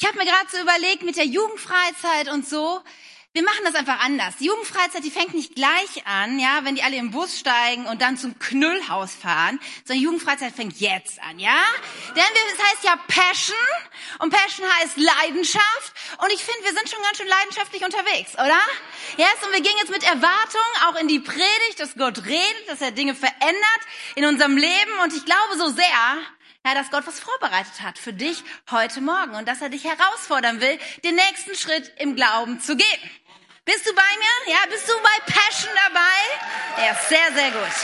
Ich habe mir gerade so überlegt mit der Jugendfreizeit und so, wir machen das einfach anders. Die Jugendfreizeit, die fängt nicht gleich an, ja, wenn die alle im Bus steigen und dann zum Knüllhaus fahren, sondern Jugendfreizeit fängt jetzt an, ja? Denn es heißt ja Passion und Passion heißt Leidenschaft und ich finde, wir sind schon ganz schön leidenschaftlich unterwegs, oder? Yes, und wir gehen jetzt mit Erwartung auch in die Predigt, dass Gott redet, dass er Dinge verändert in unserem Leben und ich glaube so sehr, ja, dass Gott was vorbereitet hat für dich heute Morgen und dass er dich herausfordern will, den nächsten Schritt im Glauben zu gehen. Bist du bei mir? Ja, bist du bei Passion dabei? Ja, sehr, sehr gut.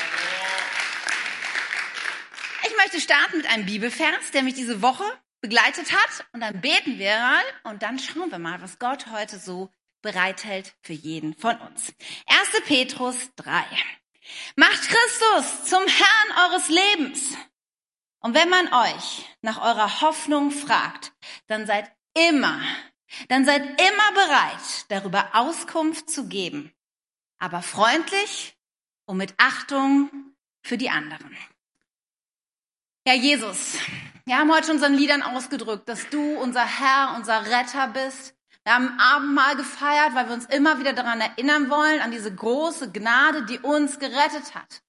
Ich möchte starten mit einem Bibelvers, der mich diese Woche begleitet hat. Und dann beten wir mal und dann schauen wir mal, was Gott heute so bereithält für jeden von uns. 1. Petrus 3. Macht Christus zum Herrn eures Lebens. Und wenn man euch nach eurer Hoffnung fragt, dann seid immer, dann seid immer bereit, darüber Auskunft zu geben, aber freundlich und mit Achtung für die anderen. Ja, Jesus, wir haben heute unseren Liedern ausgedrückt, dass du unser Herr, unser Retter bist. Wir haben Abendmahl gefeiert, weil wir uns immer wieder daran erinnern wollen, an diese große Gnade, die uns gerettet hat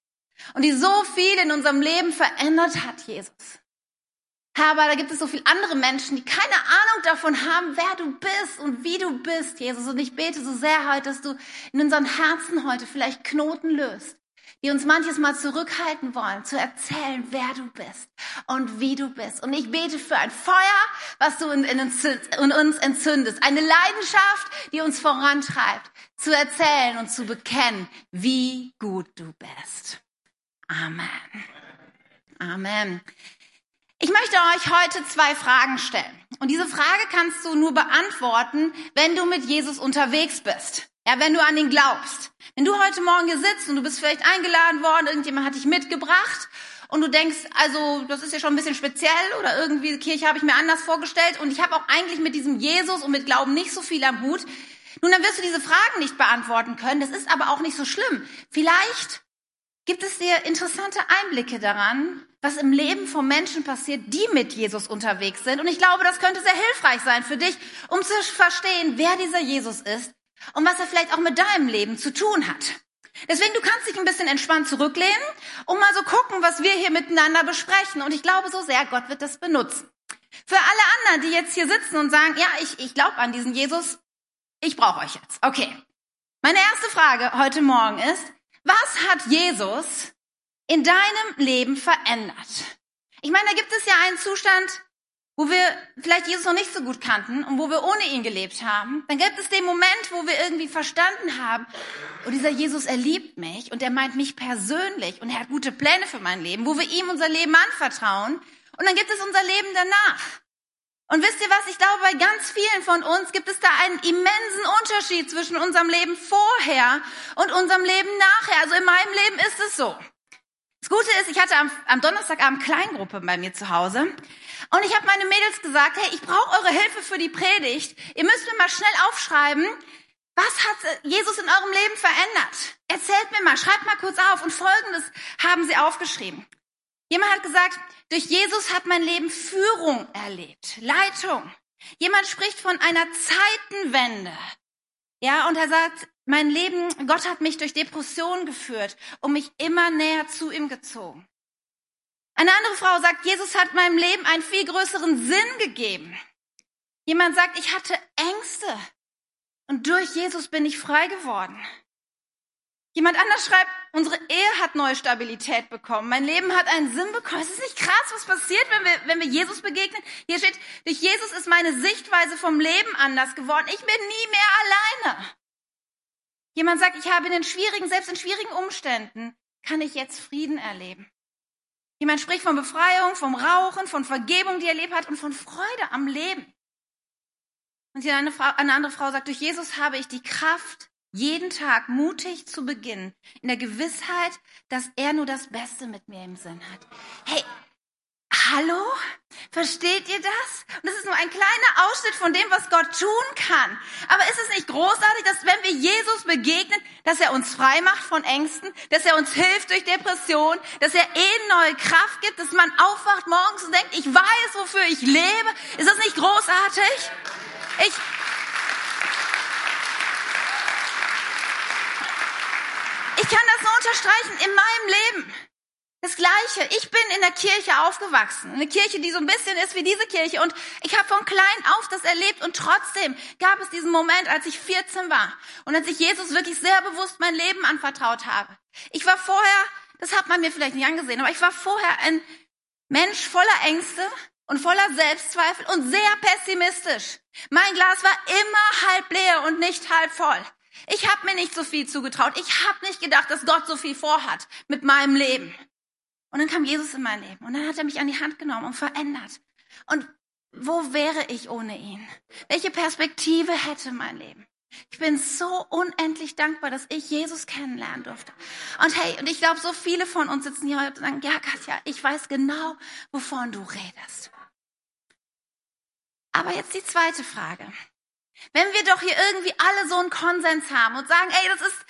und die so viel in unserem Leben verändert hat, Jesus. Aber da gibt es so viele andere Menschen, die keine Ahnung davon haben, wer du bist und wie du bist, Jesus. Und ich bete so sehr heute, dass du in unseren Herzen heute vielleicht Knoten löst, die uns manches Mal zurückhalten wollen, zu erzählen, wer du bist und wie du bist. Und ich bete für ein Feuer, was du in, in, in uns entzündest. Eine Leidenschaft, die uns vorantreibt, zu erzählen und zu bekennen, wie gut du bist. Amen. Amen. Ich möchte euch heute zwei Fragen stellen. Und diese Frage kannst du nur beantworten, wenn du mit Jesus unterwegs bist. Ja, wenn du an ihn glaubst. Wenn du heute Morgen hier sitzt und du bist vielleicht eingeladen worden, irgendjemand hat dich mitgebracht und du denkst, also das ist ja schon ein bisschen speziell oder irgendwie Kirche habe ich mir anders vorgestellt und ich habe auch eigentlich mit diesem Jesus und mit Glauben nicht so viel am Hut. Nun, dann wirst du diese Fragen nicht beantworten können. Das ist aber auch nicht so schlimm. Vielleicht gibt es dir interessante Einblicke daran, was im Leben von Menschen passiert, die mit Jesus unterwegs sind. Und ich glaube, das könnte sehr hilfreich sein für dich, um zu verstehen, wer dieser Jesus ist und was er vielleicht auch mit deinem Leben zu tun hat. Deswegen, du kannst dich ein bisschen entspannt zurücklehnen und mal so gucken, was wir hier miteinander besprechen. Und ich glaube so sehr, Gott wird das benutzen. Für alle anderen, die jetzt hier sitzen und sagen, ja, ich, ich glaube an diesen Jesus, ich brauche euch jetzt. Okay. Meine erste Frage heute Morgen ist, was hat Jesus in deinem Leben verändert? Ich meine, da gibt es ja einen Zustand, wo wir vielleicht Jesus noch nicht so gut kannten und wo wir ohne ihn gelebt haben. Dann gibt es den Moment, wo wir irgendwie verstanden haben, oh, dieser Jesus, er liebt mich und er meint mich persönlich und er hat gute Pläne für mein Leben, wo wir ihm unser Leben anvertrauen. Und dann gibt es unser Leben danach. Und wisst ihr was? Ich glaube, bei ganz vielen von uns gibt es da einen immensen Unterschied zwischen unserem Leben vorher und unserem Leben nachher. Also in meinem Leben ist es so. Das Gute ist, ich hatte am, am Donnerstagabend Kleingruppe bei mir zu Hause und ich habe meine Mädels gesagt, hey, ich brauche eure Hilfe für die Predigt. Ihr müsst mir mal schnell aufschreiben, was hat Jesus in eurem Leben verändert? Erzählt mir mal, schreibt mal kurz auf. Und Folgendes haben sie aufgeschrieben. Jemand hat gesagt, durch Jesus hat mein Leben Führung erlebt, Leitung. Jemand spricht von einer Zeitenwende. Ja, und er sagt, mein Leben, Gott hat mich durch Depressionen geführt und mich immer näher zu ihm gezogen. Eine andere Frau sagt, Jesus hat meinem Leben einen viel größeren Sinn gegeben. Jemand sagt, ich hatte Ängste und durch Jesus bin ich frei geworden. Jemand anders schreibt, unsere Ehe hat neue Stabilität bekommen. Mein Leben hat einen Sinn bekommen. Es ist nicht krass, was passiert, wenn wir, wenn wir Jesus begegnen. Hier steht, durch Jesus ist meine Sichtweise vom Leben anders geworden. Ich bin nie mehr alleine. Jemand sagt, ich habe in den schwierigen, selbst in schwierigen Umständen, kann ich jetzt Frieden erleben. Jemand spricht von Befreiung, vom Rauchen, von Vergebung, die er erlebt hat und von Freude am Leben. Und hier eine, Frau, eine andere Frau sagt, durch Jesus habe ich die Kraft, jeden Tag mutig zu beginnen, in der Gewissheit, dass er nur das Beste mit mir im Sinn hat. Hey, Hallo? Versteht ihr das? Und das ist nur ein kleiner Ausschnitt von dem, was Gott tun kann. Aber ist es nicht großartig, dass wenn wir Jesus begegnen, dass er uns frei macht von Ängsten, dass er uns hilft durch Depression, dass er eh neue Kraft gibt, dass man aufwacht morgens und denkt, ich weiß, wofür ich lebe. Ist das nicht großartig? Ich, ich kann das nur unterstreichen in meinem Leben. Das Gleiche. Ich bin in der Kirche aufgewachsen. Eine Kirche, die so ein bisschen ist wie diese Kirche. Und ich habe von klein auf das erlebt. Und trotzdem gab es diesen Moment, als ich 14 war. Und als ich Jesus wirklich sehr bewusst mein Leben anvertraut habe. Ich war vorher, das hat man mir vielleicht nicht angesehen, aber ich war vorher ein Mensch voller Ängste und voller Selbstzweifel und sehr pessimistisch. Mein Glas war immer halb leer und nicht halb voll. Ich habe mir nicht so viel zugetraut. Ich habe nicht gedacht, dass Gott so viel vorhat mit meinem Leben. Und dann kam Jesus in mein Leben und dann hat er mich an die Hand genommen und verändert. Und wo wäre ich ohne ihn? Welche Perspektive hätte mein Leben? Ich bin so unendlich dankbar, dass ich Jesus kennenlernen durfte. Und hey, und ich glaube, so viele von uns sitzen hier heute und sagen, ja, Katja, ich weiß genau, wovon du redest. Aber jetzt die zweite Frage. Wenn wir doch hier irgendwie alle so einen Konsens haben und sagen, ey, das ist,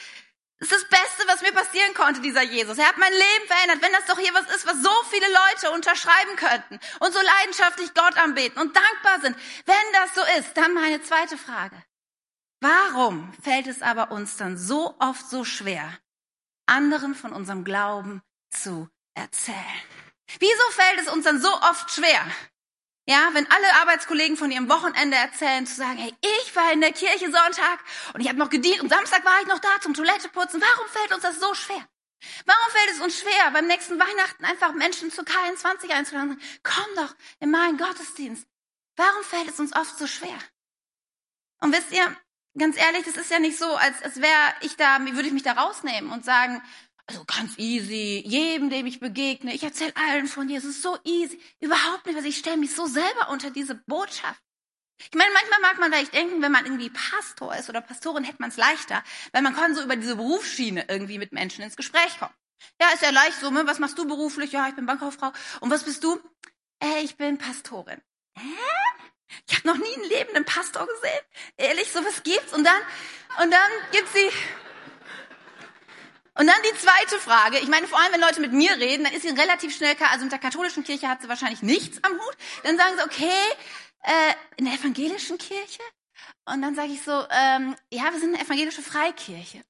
das ist das Beste, was mir passieren konnte, dieser Jesus. Er hat mein Leben verändert. Wenn das doch hier was ist, was so viele Leute unterschreiben könnten und so leidenschaftlich Gott anbeten und dankbar sind. Wenn das so ist, dann meine zweite Frage. Warum fällt es aber uns dann so oft so schwer, anderen von unserem Glauben zu erzählen? Wieso fällt es uns dann so oft schwer, ja, wenn alle Arbeitskollegen von ihrem Wochenende erzählen, zu sagen, hey, ich war in der Kirche Sonntag und ich habe noch gedient und Samstag war ich noch da zum Toilette putzen. Warum fällt uns das so schwer? Warum fällt es uns schwer, beim nächsten Weihnachten einfach Menschen zu K21 einzuladen? Komm doch in meinen Gottesdienst. Warum fällt es uns oft so schwer? Und wisst ihr, ganz ehrlich, das ist ja nicht so, als, als wäre ich da, würde ich mich da rausnehmen und sagen, also ganz easy, jedem, dem ich begegne, ich erzähle allen von Jesus, so easy. Überhaupt nicht, weil ich stelle mich so selber unter diese Botschaft. Ich meine, manchmal mag man vielleicht denken, wenn man irgendwie Pastor ist oder Pastorin, hätte man es leichter, weil man kann so über diese Berufsschiene irgendwie mit Menschen ins Gespräch kommen. Ja, ist ja leicht so, ne? was machst du beruflich? Ja, ich bin Bankkauffrau. Und was bist du? Äh, ich bin Pastorin. Hä? Ich habe noch nie einen lebenden Pastor gesehen. Ehrlich, sowas gibt's. Und dann, und dann gibt's die und dann die zweite Frage. Ich meine, vor allem, wenn Leute mit mir reden, dann ist sie relativ schnell klar, also mit der katholischen Kirche hat sie wahrscheinlich nichts am Hut. Dann sagen sie, okay, äh, in der evangelischen Kirche? Und dann sage ich so, ähm, ja, wir sind eine evangelische Freikirche.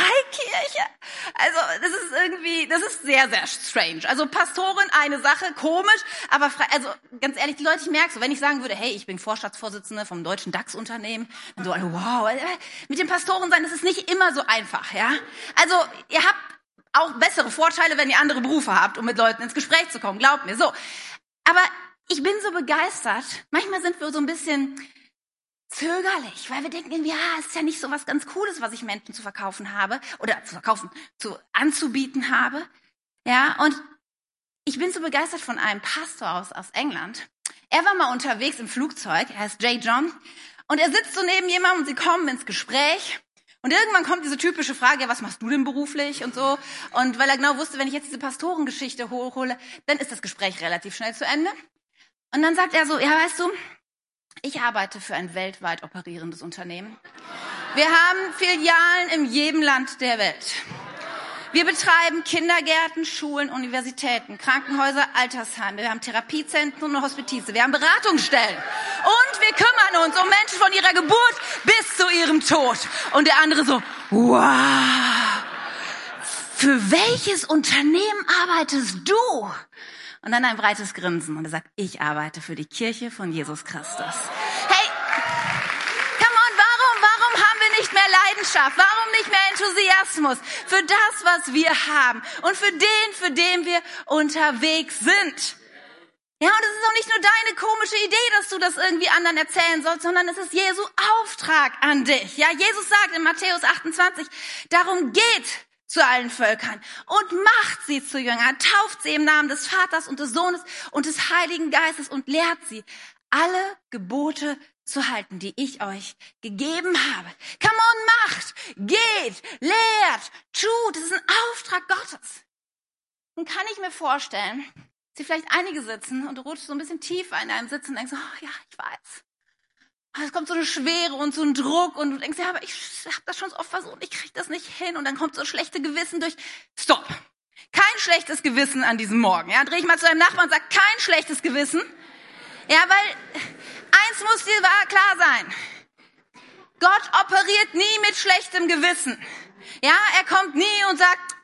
Freikirche? Also, das ist irgendwie, das ist sehr, sehr strange. Also, Pastorin, eine Sache, komisch, aber frei, also, ganz ehrlich, die Leute, ich merke so, wenn ich sagen würde, hey, ich bin Vorstandsvorsitzende vom deutschen DAX-Unternehmen, dann so, wow, äh, mit dem Pastoren sein, das ist nicht immer so einfach, ja? Also, ihr habt auch bessere Vorteile, wenn ihr andere Berufe habt, um mit Leuten ins Gespräch zu kommen, glaubt mir, so. Aber ich bin so begeistert. Manchmal sind wir so ein bisschen, zögerlich, weil wir denken irgendwie, ah, ist ja nicht so was ganz Cooles, was ich Menschen zu verkaufen habe oder zu verkaufen, zu anzubieten habe. Ja, und ich bin so begeistert von einem Pastor aus, aus England. Er war mal unterwegs im Flugzeug, er heißt Jay John, und er sitzt so neben jemandem und sie kommen ins Gespräch. Und irgendwann kommt diese typische Frage, ja, was machst du denn beruflich und so. Und weil er genau wusste, wenn ich jetzt diese Pastorengeschichte hochhole, dann ist das Gespräch relativ schnell zu Ende. Und dann sagt er so, ja, weißt du, ich arbeite für ein weltweit operierendes Unternehmen. Wir haben Filialen in jedem Land der Welt. Wir betreiben Kindergärten, Schulen, Universitäten, Krankenhäuser, Altersheime. Wir haben Therapiezentren und Hospizize. Wir haben Beratungsstellen. Und wir kümmern uns um Menschen von ihrer Geburt bis zu ihrem Tod. Und der andere so, wow. Für welches Unternehmen arbeitest du? Und dann ein breites Grinsen und er sagt, ich arbeite für die Kirche von Jesus Christus. Hey, come on, warum, warum haben wir nicht mehr Leidenschaft? Warum nicht mehr Enthusiasmus für das, was wir haben und für den, für den wir unterwegs sind? Ja, und es ist auch nicht nur deine komische Idee, dass du das irgendwie anderen erzählen sollst, sondern es ist Jesu Auftrag an dich. Ja, Jesus sagt in Matthäus 28, darum geht, zu allen Völkern und macht sie zu Jüngern, tauft sie im Namen des Vaters und des Sohnes und des Heiligen Geistes und lehrt sie, alle Gebote zu halten, die ich euch gegeben habe. Come on, macht, geht, lehrt, tut. Das ist ein Auftrag Gottes. Nun kann ich mir vorstellen, dass hier vielleicht einige sitzen und du rutschst so ein bisschen tiefer in einem Sitz und denkst, oh ja, ich weiß. Ah, es kommt so eine Schwere und so ein Druck und du denkst, ja, aber ich habe das schon so oft versucht, ich krieg das nicht hin und dann kommt so schlechte Gewissen durch. Stopp! Kein schlechtes Gewissen an diesem Morgen. Ja, dreh ich mal zu deinem Nachbarn und sag, kein schlechtes Gewissen. Ja, weil eins muss dir klar sein. Gott operiert nie mit schlechtem Gewissen. Ja, er kommt nie und sagt,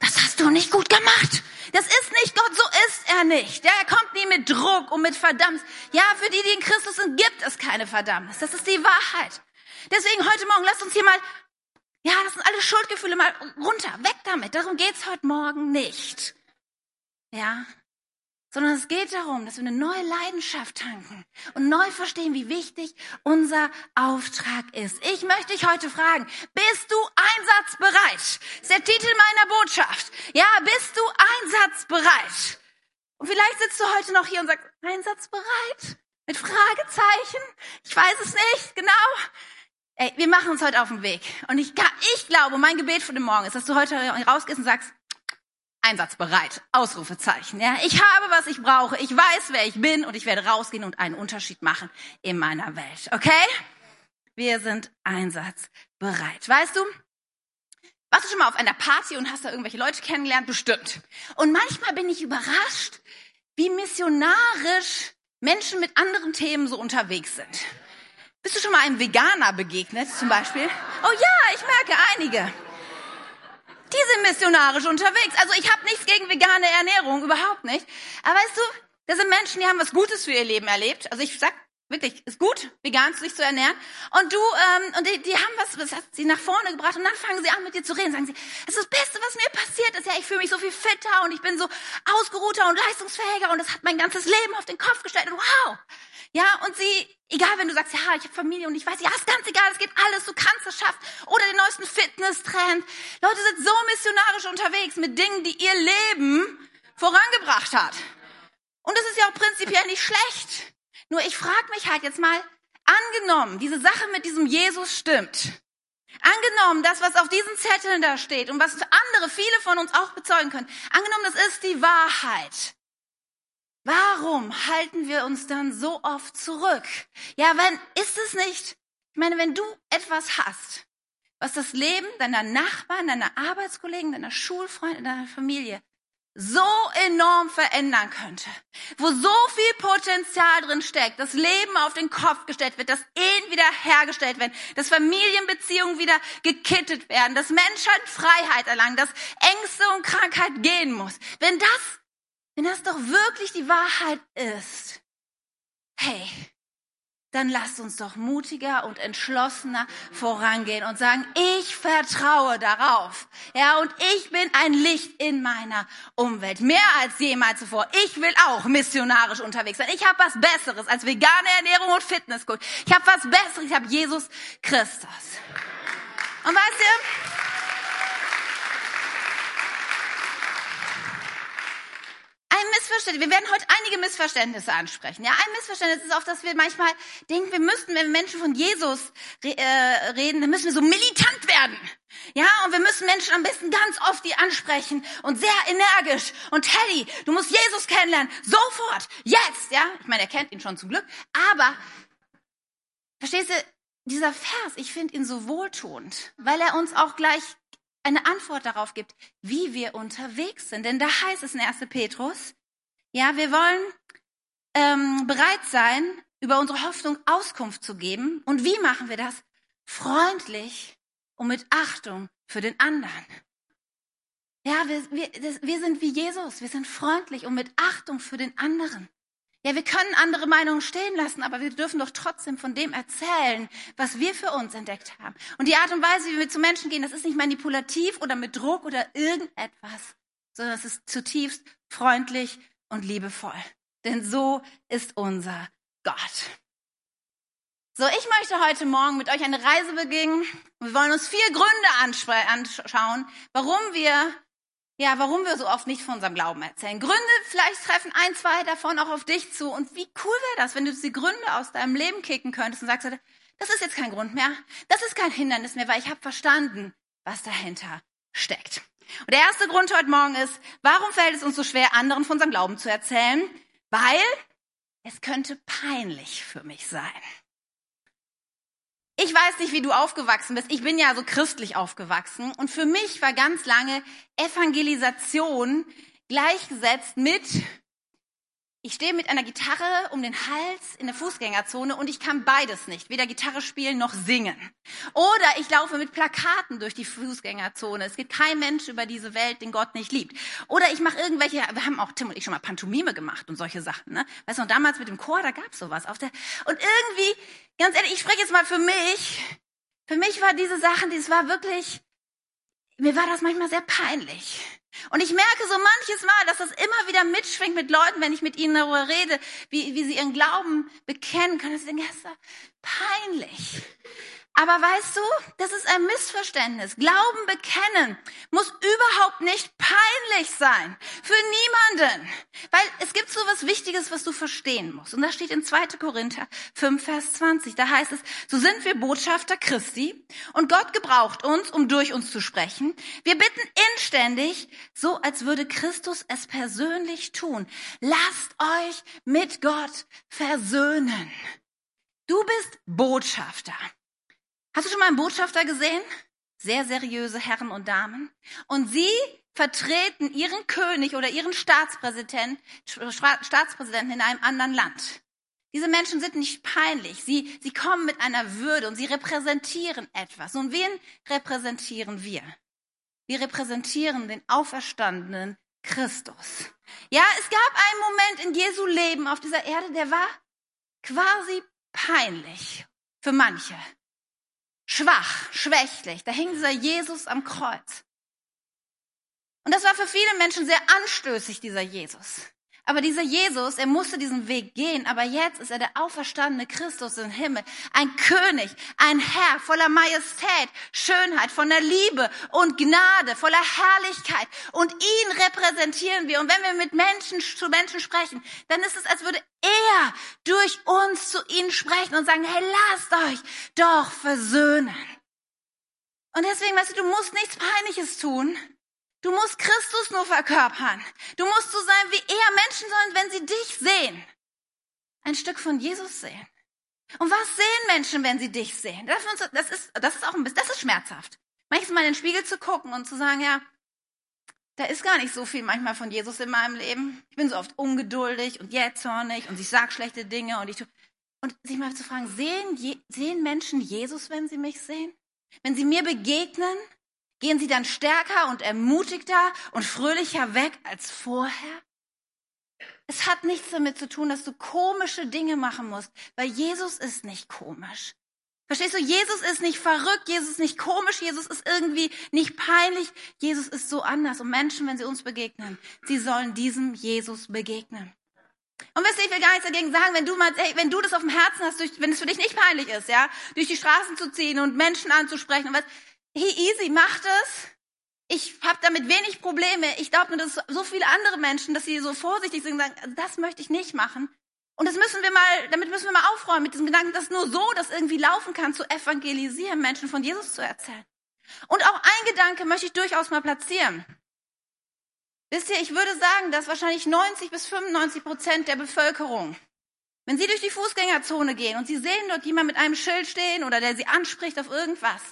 das hast du nicht gut gemacht. Das ist nicht Gott, so ist er nicht. Ja, er kommt nie mit Druck und mit Verdammnis. Ja, für die, die in Christus sind, gibt es keine Verdammnis. Das ist die Wahrheit. Deswegen heute Morgen, lasst uns hier mal, ja, das sind alle Schuldgefühle mal runter, weg damit. Darum geht's heute Morgen nicht. Ja, sondern es geht darum, dass wir eine neue Leidenschaft tanken und neu verstehen, wie wichtig unser Auftrag ist. Ich möchte dich heute fragen, bist du einsatzbereit? Das ist der Titel meiner Botschaft. Ja, bist du einsatzbereit? Und vielleicht sitzt du heute noch hier und sagst, einsatzbereit? Mit Fragezeichen? Ich weiß es nicht, genau. Ey, wir machen uns heute auf den Weg. Und ich, ich glaube, mein Gebet für den Morgen ist, dass du heute rausgehst und sagst, einsatzbereit. Ausrufezeichen. Ja, ich habe, was ich brauche. Ich weiß, wer ich bin und ich werde rausgehen und einen Unterschied machen in meiner Welt. Okay? Wir sind einsatzbereit. Weißt du? Warst du schon mal auf einer Party und hast da irgendwelche Leute kennengelernt? Bestimmt. Und manchmal bin ich überrascht, wie missionarisch Menschen mit anderen Themen so unterwegs sind. Bist du schon mal einem Veganer begegnet, zum Beispiel? Oh ja, ich merke einige. Die sind missionarisch unterwegs. Also ich habe nichts gegen vegane Ernährung, überhaupt nicht. Aber weißt du, das sind Menschen, die haben was Gutes für ihr Leben erlebt. Also ich sag wirklich, ist gut, vegan sich zu ernähren. Und du, ähm, und die, die haben was, das hat sie nach vorne gebracht und dann fangen sie an mit dir zu reden. Sagen sie, das ist das Beste, was mir passiert ist. Ja, ich fühle mich so viel fitter und ich bin so ausgeruhter und leistungsfähiger und das hat mein ganzes Leben auf den Kopf gestellt. Und wow! Ja, und sie, egal wenn du sagst, ja, ich habe Familie und ich weiß, ja, ist ganz egal, es geht alles, du kannst es schaffen. Oder den neuesten Fitness-Trend. Leute sind so missionarisch unterwegs mit Dingen, die ihr Leben vorangebracht hat. Und das ist ja auch prinzipiell nicht schlecht. Nur ich frage mich halt jetzt mal, angenommen, diese Sache mit diesem Jesus stimmt. Angenommen, das, was auf diesen Zetteln da steht und was andere, viele von uns auch bezeugen können. Angenommen, das ist die Wahrheit. Warum halten wir uns dann so oft zurück? Ja, wenn, ist es nicht, ich meine, wenn du etwas hast, was das Leben deiner Nachbarn, deiner Arbeitskollegen, deiner Schulfreunde, deiner Familie so enorm verändern könnte, wo so viel Potenzial drin steckt, dass Leben auf den Kopf gestellt wird, dass Ehen wieder hergestellt werden, dass Familienbeziehungen wieder gekittet werden, dass Menschheit Freiheit erlangen, dass Ängste und Krankheit gehen muss. Wenn das wenn das doch wirklich die Wahrheit ist, hey, dann lasst uns doch mutiger und entschlossener vorangehen und sagen, ich vertraue darauf. Ja, und ich bin ein Licht in meiner Umwelt, mehr als jemals zuvor. Ich will auch missionarisch unterwegs sein. Ich habe was Besseres als vegane Ernährung und Fitnessgut. Ich habe was Besseres, ich habe Jesus Christus. Und weißt ihr, ein Missverständnis. Wir werden heute einige Missverständnisse ansprechen. Ja, ein Missverständnis ist auch, dass wir manchmal denken, wir müssten, wenn wir Menschen von Jesus äh, reden, dann müssen wir so militant werden. Ja, und wir müssen Menschen am besten ganz oft die ansprechen und sehr energisch. Und Teddy, du musst Jesus kennenlernen. Sofort. Jetzt. Ja, ich meine, er kennt ihn schon zum Glück. Aber, verstehst du, dieser Vers, ich finde ihn so wohltuend, weil er uns auch gleich eine Antwort darauf gibt, wie wir unterwegs sind. Denn da heißt es in 1. Petrus, ja, wir wollen ähm, bereit sein, über unsere Hoffnung Auskunft zu geben. Und wie machen wir das? Freundlich und mit Achtung für den anderen. Ja, wir, wir, das, wir sind wie Jesus. Wir sind freundlich und mit Achtung für den anderen. Ja, wir können andere Meinungen stehen lassen, aber wir dürfen doch trotzdem von dem erzählen, was wir für uns entdeckt haben. Und die Art und Weise, wie wir zu Menschen gehen, das ist nicht manipulativ oder mit Druck oder irgendetwas, sondern es ist zutiefst freundlich und liebevoll. Denn so ist unser Gott. So, ich möchte heute Morgen mit euch eine Reise beginnen. Wir wollen uns vier Gründe anschauen, warum wir ja, warum wir so oft nicht von unserem Glauben erzählen. Gründe, vielleicht treffen ein, zwei davon auch auf dich zu. Und wie cool wäre das, wenn du die Gründe aus deinem Leben kicken könntest und sagst, das ist jetzt kein Grund mehr, das ist kein Hindernis mehr, weil ich habe verstanden, was dahinter steckt. Und der erste Grund heute Morgen ist, warum fällt es uns so schwer, anderen von unserem Glauben zu erzählen? Weil es könnte peinlich für mich sein. Ich weiß nicht, wie du aufgewachsen bist. Ich bin ja so christlich aufgewachsen. Und für mich war ganz lange Evangelisation gleichgesetzt mit, ich stehe mit einer Gitarre um den Hals in der Fußgängerzone und ich kann beides nicht, weder Gitarre spielen noch singen. Oder ich laufe mit Plakaten durch die Fußgängerzone. Es gibt kein Mensch über diese Welt, den Gott nicht liebt. Oder ich mache irgendwelche, wir haben auch Tim und ich schon mal Pantomime gemacht und solche Sachen. Ne? Weißt du, und damals mit dem Chor, da gab's sowas. Auf der, und irgendwie, ganz ehrlich, ich spreche jetzt mal für mich. Für mich war diese Sachen, das war wirklich, mir war das manchmal sehr peinlich. Und ich merke so manches Mal, dass das immer wieder mitschwingt mit Leuten, wenn ich mit ihnen darüber rede, wie, wie sie ihren Glauben bekennen können. Das ist peinlich. Aber weißt du, das ist ein Missverständnis. Glauben bekennen muss überhaupt nicht peinlich sein. Für niemanden. Weil es gibt so was Wichtiges, was du verstehen musst. Und das steht in 2. Korinther 5, Vers 20. Da heißt es, so sind wir Botschafter Christi und Gott gebraucht uns, um durch uns zu sprechen. Wir bitten inständig, so als würde Christus es persönlich tun. Lasst euch mit Gott versöhnen. Du bist Botschafter. Hast du schon mal einen Botschafter gesehen? Sehr seriöse Herren und Damen. Und sie vertreten ihren König oder ihren Staatspräsidenten, Staatspräsidenten in einem anderen Land. Diese Menschen sind nicht peinlich. Sie, sie kommen mit einer Würde und sie repräsentieren etwas. Und wen repräsentieren wir? Wir repräsentieren den auferstandenen Christus. Ja, es gab einen Moment in Jesu Leben auf dieser Erde, der war quasi peinlich für manche schwach, schwächlich. Da hing dieser Jesus am Kreuz. Und das war für viele Menschen sehr anstößig, dieser Jesus. Aber dieser Jesus, er musste diesen Weg gehen, aber jetzt ist er der auferstandene Christus im Himmel. Ein König, ein Herr voller Majestät, Schönheit, von der Liebe und Gnade, voller Herrlichkeit. Und ihn repräsentieren wir. Und wenn wir mit Menschen zu Menschen sprechen, dann ist es, als würde er durch uns zu ihnen sprechen und sagen, hey, lasst euch doch versöhnen. Und deswegen, weißt du, du musst nichts Peinliches tun. Du musst Christus nur verkörpern. Du musst so sein, wie er. Menschen sollen, wenn sie dich sehen, ein Stück von Jesus sehen. Und was sehen Menschen, wenn sie dich sehen? Das ist, das ist auch ein bisschen, das ist schmerzhaft. Manchmal mal in den Spiegel zu gucken und zu sagen, ja, da ist gar nicht so viel manchmal von Jesus in meinem Leben. Ich bin so oft ungeduldig und jähzornig und ich sag schlechte Dinge und ich tu. Und sich mal zu fragen, sehen, sehen Menschen Jesus, wenn sie mich sehen? Wenn sie mir begegnen? Gehen sie dann stärker und ermutigter und fröhlicher weg als vorher? Es hat nichts damit zu tun, dass du komische Dinge machen musst, weil Jesus ist nicht komisch. Verstehst du? Jesus ist nicht verrückt, Jesus ist nicht komisch, Jesus ist irgendwie nicht peinlich. Jesus ist so anders. Und Menschen, wenn sie uns begegnen, sie sollen diesem Jesus begegnen. Und wisst ihr, ich will gar nichts dagegen sagen, wenn du mal, hey, wenn du das auf dem Herzen hast, durch, wenn es für dich nicht peinlich ist, ja, durch die Straßen zu ziehen und Menschen anzusprechen und was, hey, easy, macht es. Ich habe damit wenig Probleme. Ich glaube nur, dass so viele andere Menschen, dass sie so vorsichtig sind und sagen, also das möchte ich nicht machen. Und das müssen wir mal, damit müssen wir mal aufräumen mit diesem Gedanken, dass nur so das irgendwie laufen kann, zu evangelisieren, Menschen von Jesus zu erzählen. Und auch ein Gedanke möchte ich durchaus mal platzieren. Wisst ihr, ich würde sagen, dass wahrscheinlich 90 bis 95 Prozent der Bevölkerung, wenn sie durch die Fußgängerzone gehen und sie sehen dort jemand mit einem Schild stehen oder der sie anspricht auf irgendwas,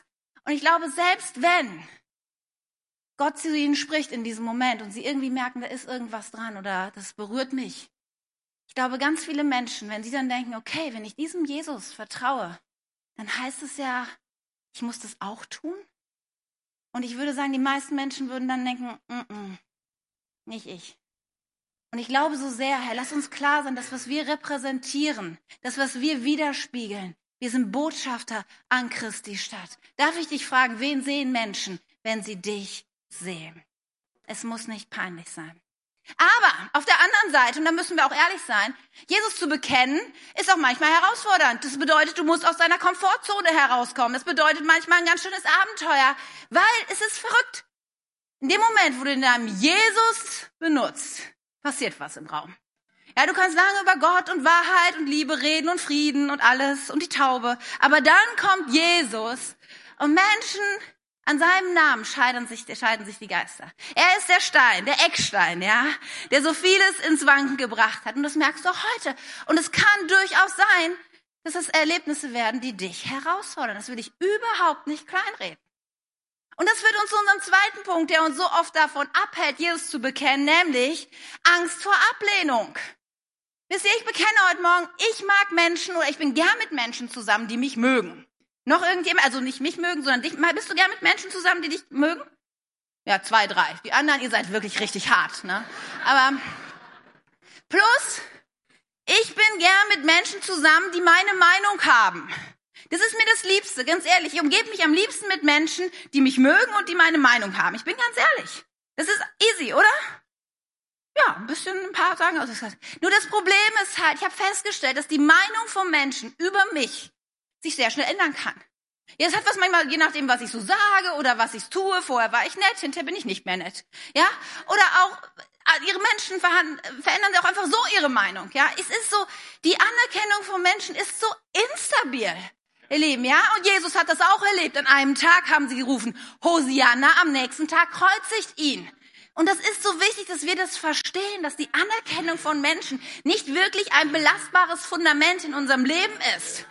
und ich glaube, selbst wenn Gott zu ihnen spricht in diesem Moment und sie irgendwie merken, da ist irgendwas dran oder das berührt mich. Ich glaube, ganz viele Menschen, wenn sie dann denken, okay, wenn ich diesem Jesus vertraue, dann heißt es ja, ich muss das auch tun. Und ich würde sagen, die meisten Menschen würden dann denken, mm -mm, nicht ich. Und ich glaube so sehr, Herr, lass uns klar sein, das, was wir repräsentieren, das, was wir widerspiegeln, wir sind Botschafter an Christi Stadt. Darf ich dich fragen, wen sehen Menschen, wenn sie dich sehen? Es muss nicht peinlich sein. Aber auf der anderen Seite, und da müssen wir auch ehrlich sein, Jesus zu bekennen, ist auch manchmal herausfordernd. Das bedeutet, du musst aus deiner Komfortzone herauskommen. Das bedeutet manchmal ein ganz schönes Abenteuer, weil es ist verrückt. In dem Moment, wo du den Namen Jesus benutzt, passiert was im Raum. Ja, du kannst lange über Gott und Wahrheit und Liebe reden und Frieden und alles und die Taube. Aber dann kommt Jesus und Menschen An seinem Namen scheiden sich, scheiden sich die Geister. Er ist der Stein, der Eckstein, ja, der so vieles ins Wanken gebracht hat. Und das merkst du auch heute. Und es kann durchaus sein, dass es Erlebnisse werden, die dich herausfordern. Das will ich überhaupt nicht kleinreden. Und das führt uns zu unserem zweiten Punkt, der uns so oft davon abhält, Jesus zu bekennen, nämlich Angst vor Ablehnung. Wisst ihr, ich bekenne heute Morgen, ich mag Menschen oder ich bin gern mit Menschen zusammen, die mich mögen. Noch irgendjemand, also nicht mich mögen, sondern dich. Bist du gern mit Menschen zusammen, die dich mögen? Ja, zwei, drei. Die anderen, ihr seid wirklich richtig hart, ne? Aber plus, ich bin gern mit Menschen zusammen, die meine Meinung haben. Das ist mir das Liebste, ganz ehrlich. Ich umgebe mich am liebsten mit Menschen, die mich mögen und die meine Meinung haben. Ich bin ganz ehrlich. Das ist easy, oder? Ja, ein bisschen, ein paar sagen. Also Nur das Problem ist halt, ich habe festgestellt, dass die Meinung von Menschen über mich sich sehr schnell ändern kann. Ja, es hat was manchmal, je nachdem, was ich so sage oder was ich tue. Vorher war ich nett, hinterher bin ich nicht mehr nett. Ja? Oder auch, äh, ihre Menschen verändern auch einfach so ihre Meinung. Ja? Es ist so, die Anerkennung von Menschen ist so instabil. Ihr Lieben, ja? Und Jesus hat das auch erlebt. An einem Tag haben sie gerufen, Hosianna, am nächsten Tag kreuzigt ihn. Und das ist so wichtig, dass wir das verstehen, dass die Anerkennung von Menschen nicht wirklich ein belastbares Fundament in unserem Leben ist.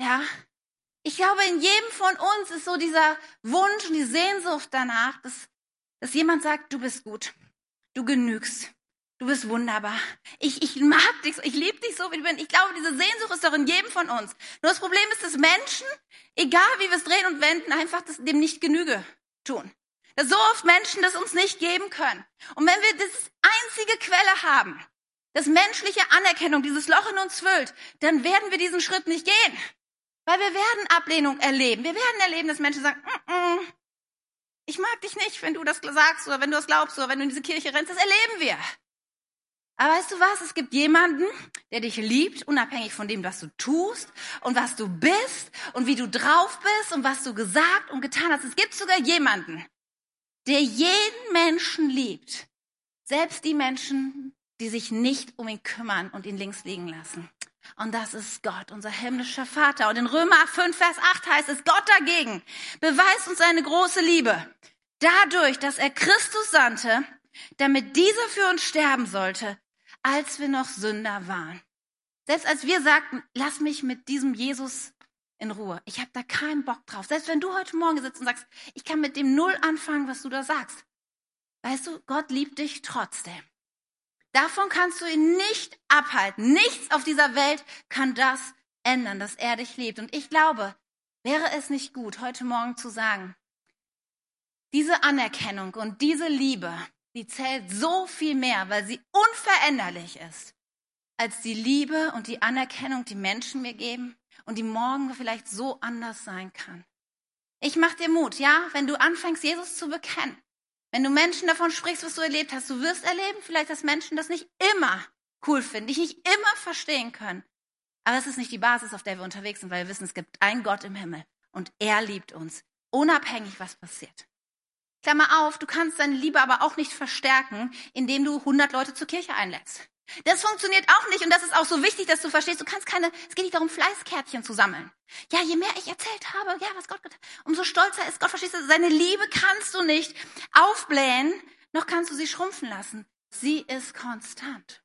Ja, ich glaube, in jedem von uns ist so dieser Wunsch und die Sehnsucht danach, dass, dass jemand sagt, du bist gut, du genügst, du bist wunderbar. Ich, ich mag dich, ich liebe dich so, wie du bist. Ich glaube, diese Sehnsucht ist doch in jedem von uns. Nur das Problem ist, dass Menschen, egal wie wir es drehen und wenden, einfach das, dem nicht Genüge tun. Dass so oft Menschen das uns nicht geben können. Und wenn wir das einzige Quelle haben, dass menschliche Anerkennung dieses Loch in uns füllt, dann werden wir diesen Schritt nicht gehen. Weil wir werden Ablehnung erleben. Wir werden erleben, dass Menschen sagen, mm -mm, ich mag dich nicht, wenn du das sagst oder wenn du das glaubst oder wenn du in diese Kirche rennst. Das erleben wir. Aber weißt du was? Es gibt jemanden, der dich liebt, unabhängig von dem, was du tust und was du bist und wie du drauf bist und was du gesagt und getan hast. Es gibt sogar jemanden, der jeden Menschen liebt. Selbst die Menschen, die sich nicht um ihn kümmern und ihn links liegen lassen. Und das ist Gott, unser himmlischer Vater. Und in Römer 5, Vers 8 heißt es, Gott dagegen beweist uns seine große Liebe. Dadurch, dass er Christus sandte, damit dieser für uns sterben sollte, als wir noch Sünder waren. Selbst als wir sagten, lass mich mit diesem Jesus in Ruhe. Ich habe da keinen Bock drauf. Selbst wenn du heute Morgen sitzt und sagst, ich kann mit dem Null anfangen, was du da sagst. Weißt du, Gott liebt dich trotzdem. Davon kannst du ihn nicht abhalten. Nichts auf dieser Welt kann das ändern, dass er dich liebt. Und ich glaube, wäre es nicht gut, heute Morgen zu sagen, diese Anerkennung und diese Liebe, die zählt so viel mehr, weil sie unveränderlich ist, als die Liebe und die Anerkennung, die Menschen mir geben und die morgen vielleicht so anders sein kann. Ich mach dir Mut, ja, wenn du anfängst, Jesus zu bekennen, wenn du Menschen davon sprichst, was du erlebt hast, du wirst erleben vielleicht, dass Menschen das nicht immer cool finden, dich nicht immer verstehen können. Aber es ist nicht die Basis, auf der wir unterwegs sind, weil wir wissen, es gibt einen Gott im Himmel und er liebt uns, unabhängig was passiert. Klammer auf, du kannst deine Liebe aber auch nicht verstärken, indem du 100 Leute zur Kirche einlädst. Das funktioniert auch nicht und das ist auch so wichtig, dass du verstehst, du kannst keine, es geht nicht darum, Fleißkärtchen zu sammeln. Ja, je mehr ich erzählt habe, ja, was Gott getan, umso stolzer ist Gott, verstehst du, seine Liebe kannst du nicht aufblähen, noch kannst du sie schrumpfen lassen. Sie ist konstant.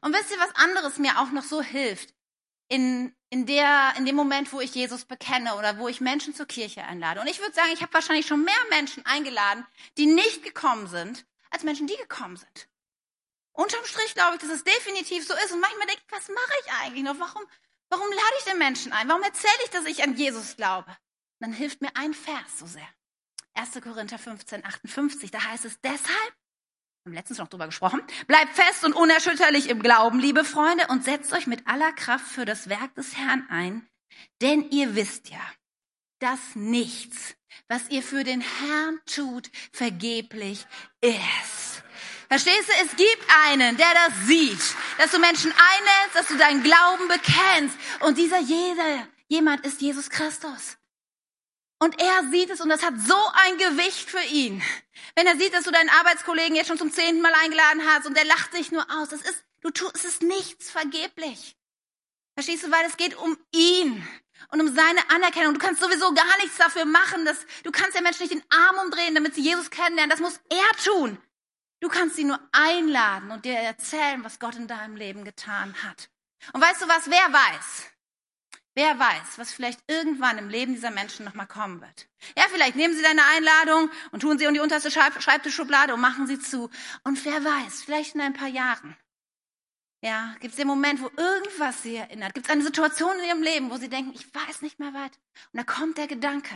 Und wisst ihr, was anderes mir auch noch so hilft? In, in, der, in dem Moment, wo ich Jesus bekenne oder wo ich Menschen zur Kirche einlade. Und ich würde sagen, ich habe wahrscheinlich schon mehr Menschen eingeladen, die nicht gekommen sind, als Menschen, die gekommen sind. Unterm Strich glaube ich, dass es definitiv so ist. Und manchmal denke ich, was mache ich eigentlich noch? Warum, warum lade ich den Menschen ein? Warum erzähle ich, dass ich an Jesus glaube? Und dann hilft mir ein Vers so sehr. 1. Korinther 15, 58, da heißt es, deshalb, wir haben letztens noch drüber gesprochen, bleibt fest und unerschütterlich im Glauben, liebe Freunde, und setzt euch mit aller Kraft für das Werk des Herrn ein, denn ihr wisst ja, dass nichts, was ihr für den Herrn tut, vergeblich ist. Verstehst du? Es gibt einen, der das sieht, dass du Menschen einlädst, dass du deinen Glauben bekennst. Und dieser jeder, jemand ist Jesus Christus. Und er sieht es und das hat so ein Gewicht für ihn. Wenn er sieht, dass du deinen Arbeitskollegen jetzt schon zum zehnten Mal eingeladen hast und der lacht sich nur aus, das ist, du tust, es ist nichts vergeblich. Verstehst du? Weil es geht um ihn und um seine Anerkennung. Du kannst sowieso gar nichts dafür machen. Dass, du kannst ja Menschen nicht den Arm umdrehen, damit sie Jesus kennenlernen. Das muss er tun. Du kannst sie nur einladen und dir erzählen, was Gott in deinem Leben getan hat. Und weißt du was? Wer weiß? Wer weiß, was vielleicht irgendwann im Leben dieser Menschen nochmal kommen wird. Ja, vielleicht nehmen sie deine Einladung und tun sie in die unterste Schreibtischschublade und machen sie zu. Und wer weiß, vielleicht in ein paar Jahren. Ja, gibt es den Moment, wo irgendwas sie erinnert? Gibt es eine Situation in ihrem Leben, wo sie denken, ich weiß nicht mehr weit? Und da kommt der Gedanke,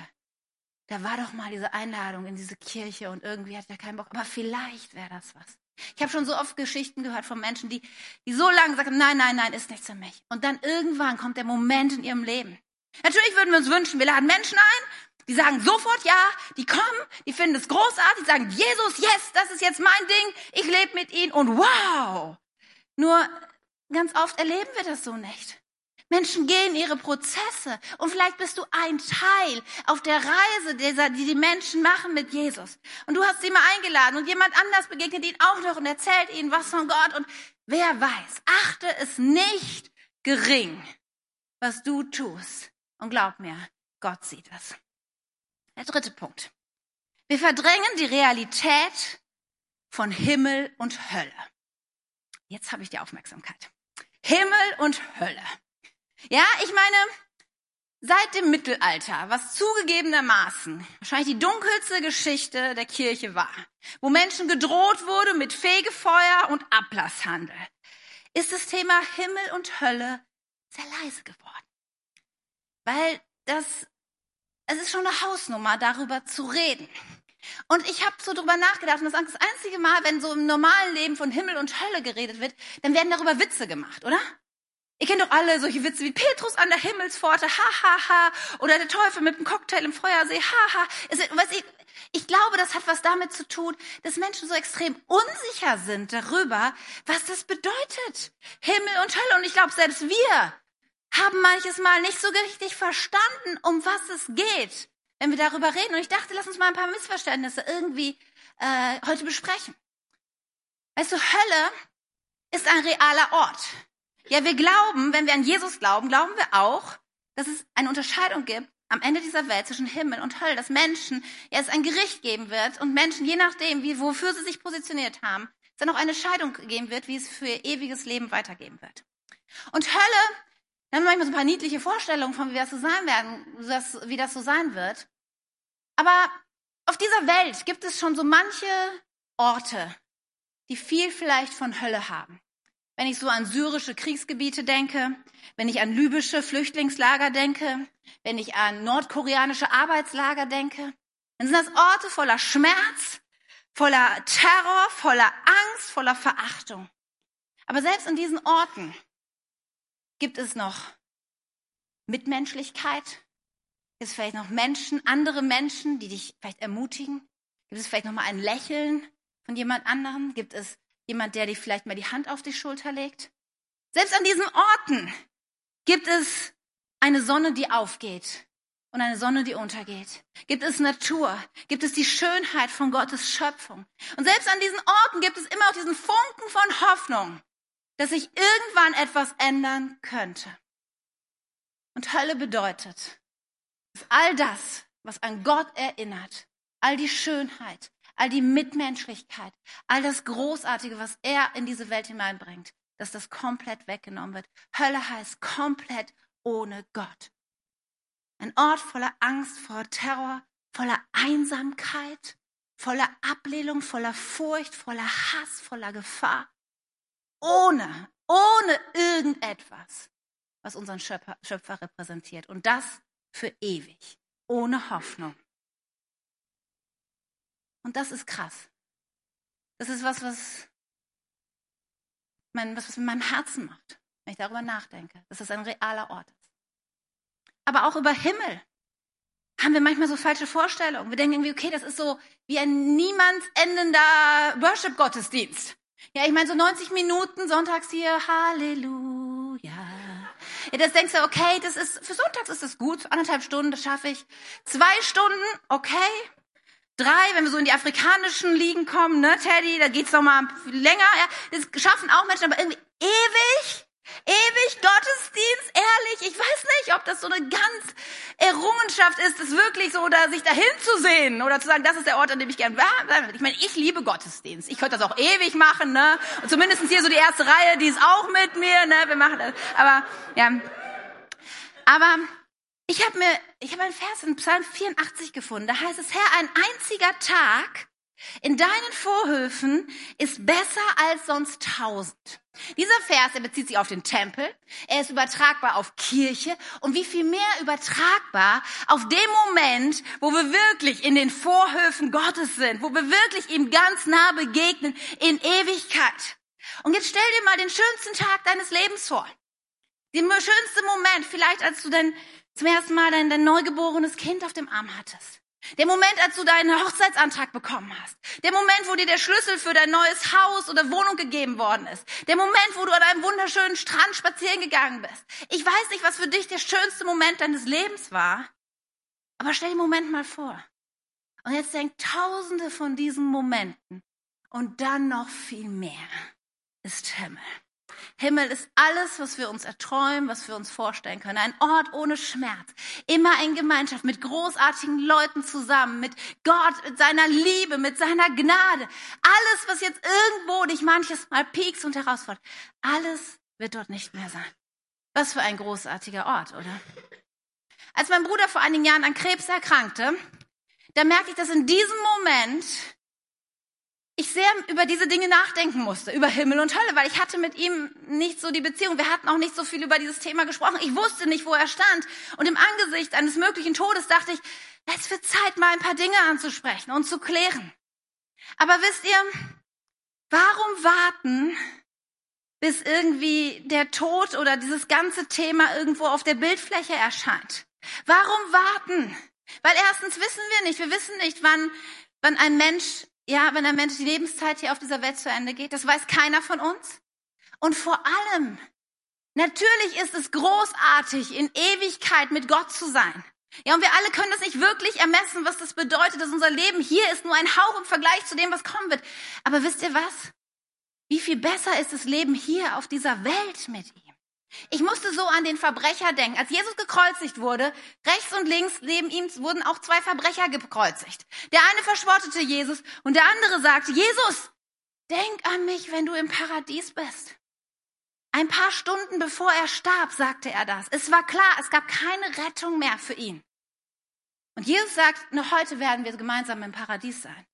da war doch mal diese Einladung in diese Kirche und irgendwie hat er keinen Bock. Aber vielleicht wäre das was. Ich habe schon so oft Geschichten gehört von Menschen, die, die so lange sagen, nein, nein, nein, ist nichts für mich. Und dann irgendwann kommt der Moment in ihrem Leben. Natürlich würden wir uns wünschen, wir laden Menschen ein, die sagen sofort ja, die kommen, die finden es großartig, die sagen, Jesus, yes, das ist jetzt mein Ding, ich lebe mit ihnen und wow. Nur ganz oft erleben wir das so nicht. Menschen gehen ihre Prozesse und vielleicht bist du ein Teil auf der Reise, dieser, die die Menschen machen mit Jesus. Und du hast sie mal eingeladen und jemand anders begegnet ihnen auch noch und erzählt ihnen was von Gott. Und wer weiß, achte es nicht gering, was du tust. Und glaub mir, Gott sieht es. Der dritte Punkt. Wir verdrängen die Realität von Himmel und Hölle. Jetzt habe ich die Aufmerksamkeit. Himmel und Hölle. Ja, ich meine, seit dem Mittelalter, was zugegebenermaßen wahrscheinlich die dunkelste Geschichte der Kirche war, wo Menschen gedroht wurde mit Fegefeuer und Ablasshandel, ist das Thema Himmel und Hölle sehr leise geworden. Weil das, es ist schon eine Hausnummer, darüber zu reden. Und ich habe so drüber nachgedacht, und das ist das einzige Mal, wenn so im normalen Leben von Himmel und Hölle geredet wird, dann werden darüber Witze gemacht, oder? Ihr kennt doch alle solche Witze wie Petrus an der Himmelspforte, ha, ha, ha, oder der Teufel mit dem Cocktail im Feuersee, ha, ha. Ich, ich glaube, das hat was damit zu tun, dass Menschen so extrem unsicher sind darüber, was das bedeutet. Himmel und Hölle. Und ich glaube, selbst wir haben manches Mal nicht so richtig verstanden, um was es geht, wenn wir darüber reden. Und ich dachte, lass uns mal ein paar Missverständnisse irgendwie äh, heute besprechen. Weißt du, Hölle ist ein realer Ort. Ja, wir glauben, wenn wir an Jesus glauben, glauben wir auch, dass es eine Unterscheidung gibt am Ende dieser Welt zwischen Himmel und Hölle, dass Menschen, ja, es ein Gericht geben wird und Menschen, je nachdem, wie, wofür sie sich positioniert haben, es dann auch eine Scheidung geben wird, wie es für ihr ewiges Leben weitergeben wird. Und Hölle, da haben wir manchmal so ein paar niedliche Vorstellungen von, wie das so sein werden, wie das so sein wird. Aber auf dieser Welt gibt es schon so manche Orte, die viel vielleicht von Hölle haben. Wenn ich so an syrische Kriegsgebiete denke, wenn ich an libysche Flüchtlingslager denke, wenn ich an nordkoreanische Arbeitslager denke, dann sind das Orte voller Schmerz, voller Terror, voller Angst, voller Verachtung. Aber selbst in diesen Orten gibt es noch Mitmenschlichkeit, gibt es vielleicht noch Menschen, andere Menschen, die dich vielleicht ermutigen, gibt es vielleicht noch mal ein Lächeln von jemand anderem, gibt es Jemand, der dir vielleicht mal die Hand auf die Schulter legt? Selbst an diesen Orten gibt es eine Sonne, die aufgeht und eine Sonne, die untergeht. Gibt es Natur? Gibt es die Schönheit von Gottes Schöpfung? Und selbst an diesen Orten gibt es immer auch diesen Funken von Hoffnung, dass sich irgendwann etwas ändern könnte. Und Hölle bedeutet, dass all das, was an Gott erinnert, all die Schönheit, all die Mitmenschlichkeit, all das Großartige, was er in diese Welt hineinbringt, dass das komplett weggenommen wird. Hölle heißt komplett ohne Gott. Ein Ort voller Angst, voller Terror, voller Einsamkeit, voller Ablehnung, voller Furcht, voller Hass, voller Gefahr. Ohne, ohne irgendetwas, was unseren Schöpfer, Schöpfer repräsentiert. Und das für ewig, ohne Hoffnung. Und das ist krass. Das ist was, was, mein, was, was mit meinem Herzen macht, wenn ich darüber nachdenke, dass das ein realer Ort ist. Aber auch über Himmel haben wir manchmal so falsche Vorstellungen. Wir denken irgendwie, okay, das ist so wie ein niemals endender Worship-Gottesdienst. Ja, ich meine, so 90 Minuten sonntags hier, Halleluja. Ja, das denkst du, okay, das ist, für sonntags ist das gut, anderthalb Stunden, das schaffe ich. Zwei Stunden, okay, Drei, wenn wir so in die afrikanischen Ligen kommen, ne, Teddy, da geht's noch mal länger. Ja, das schaffen auch Menschen, aber irgendwie ewig, ewig Gottesdienst, so eine ganz Errungenschaft ist, es wirklich so, da sich dahin zu sehen oder zu sagen, das ist der Ort, an dem ich gern war. Ich meine, ich liebe Gottesdienst. Ich könnte das auch ewig machen, ne? Und zumindest hier so die erste Reihe, die ist auch mit mir, ne? Wir machen das. Aber, ja. Aber ich habe mir, ich habe einen Vers in Psalm 84 gefunden. Da heißt es, Herr, ein einziger Tag in deinen Vorhöfen ist besser als sonst tausend. Dieser Vers, er bezieht sich auf den Tempel, er ist übertragbar auf Kirche und wie viel mehr übertragbar auf den Moment, wo wir wirklich in den Vorhöfen Gottes sind, wo wir wirklich ihm ganz nah begegnen in Ewigkeit. Und jetzt stell dir mal den schönsten Tag deines Lebens vor. Den schönsten Moment, vielleicht als du dein, zum ersten Mal dein, dein neugeborenes Kind auf dem Arm hattest. Der Moment, als du deinen Hochzeitsantrag bekommen hast. Der Moment, wo dir der Schlüssel für dein neues Haus oder Wohnung gegeben worden ist. Der Moment, wo du an einem wunderschönen Strand spazieren gegangen bist. Ich weiß nicht, was für dich der schönste Moment deines Lebens war. Aber stell den Moment mal vor. Und jetzt denk tausende von diesen Momenten. Und dann noch viel mehr ist Himmel. Himmel ist alles, was wir uns erträumen, was wir uns vorstellen können. Ein Ort ohne Schmerz. Immer in Gemeinschaft mit großartigen Leuten zusammen, mit Gott, mit seiner Liebe, mit seiner Gnade. Alles, was jetzt irgendwo dich manches Mal piekst und herausfordert, alles wird dort nicht mehr sein. Was für ein großartiger Ort, oder? Als mein Bruder vor einigen Jahren an Krebs erkrankte, da merkte ich, dass in diesem Moment ich sehr über diese Dinge nachdenken musste, über Himmel und Hölle, weil ich hatte mit ihm nicht so die Beziehung. Wir hatten auch nicht so viel über dieses Thema gesprochen. Ich wusste nicht, wo er stand. Und im Angesicht eines möglichen Todes dachte ich, es wird Zeit, mal ein paar Dinge anzusprechen und zu klären. Aber wisst ihr, warum warten, bis irgendwie der Tod oder dieses ganze Thema irgendwo auf der Bildfläche erscheint? Warum warten? Weil erstens wissen wir nicht, wir wissen nicht, wann, wann ein Mensch ja, wenn ein Mensch die Lebenszeit hier auf dieser Welt zu Ende geht, das weiß keiner von uns. Und vor allem, natürlich ist es großartig, in Ewigkeit mit Gott zu sein. Ja, und wir alle können das nicht wirklich ermessen, was das bedeutet, dass unser Leben hier ist nur ein Hauch im Vergleich zu dem, was kommen wird. Aber wisst ihr was? Wie viel besser ist das Leben hier auf dieser Welt mit ihm? Ich musste so an den Verbrecher denken. Als Jesus gekreuzigt wurde, rechts und links neben ihm wurden auch zwei Verbrecher gekreuzigt. Der eine verschwortete Jesus und der andere sagte, Jesus, denk an mich, wenn du im Paradies bist. Ein paar Stunden bevor er starb, sagte er das. Es war klar, es gab keine Rettung mehr für ihn. Und Jesus sagt, noch heute werden wir gemeinsam im Paradies sein.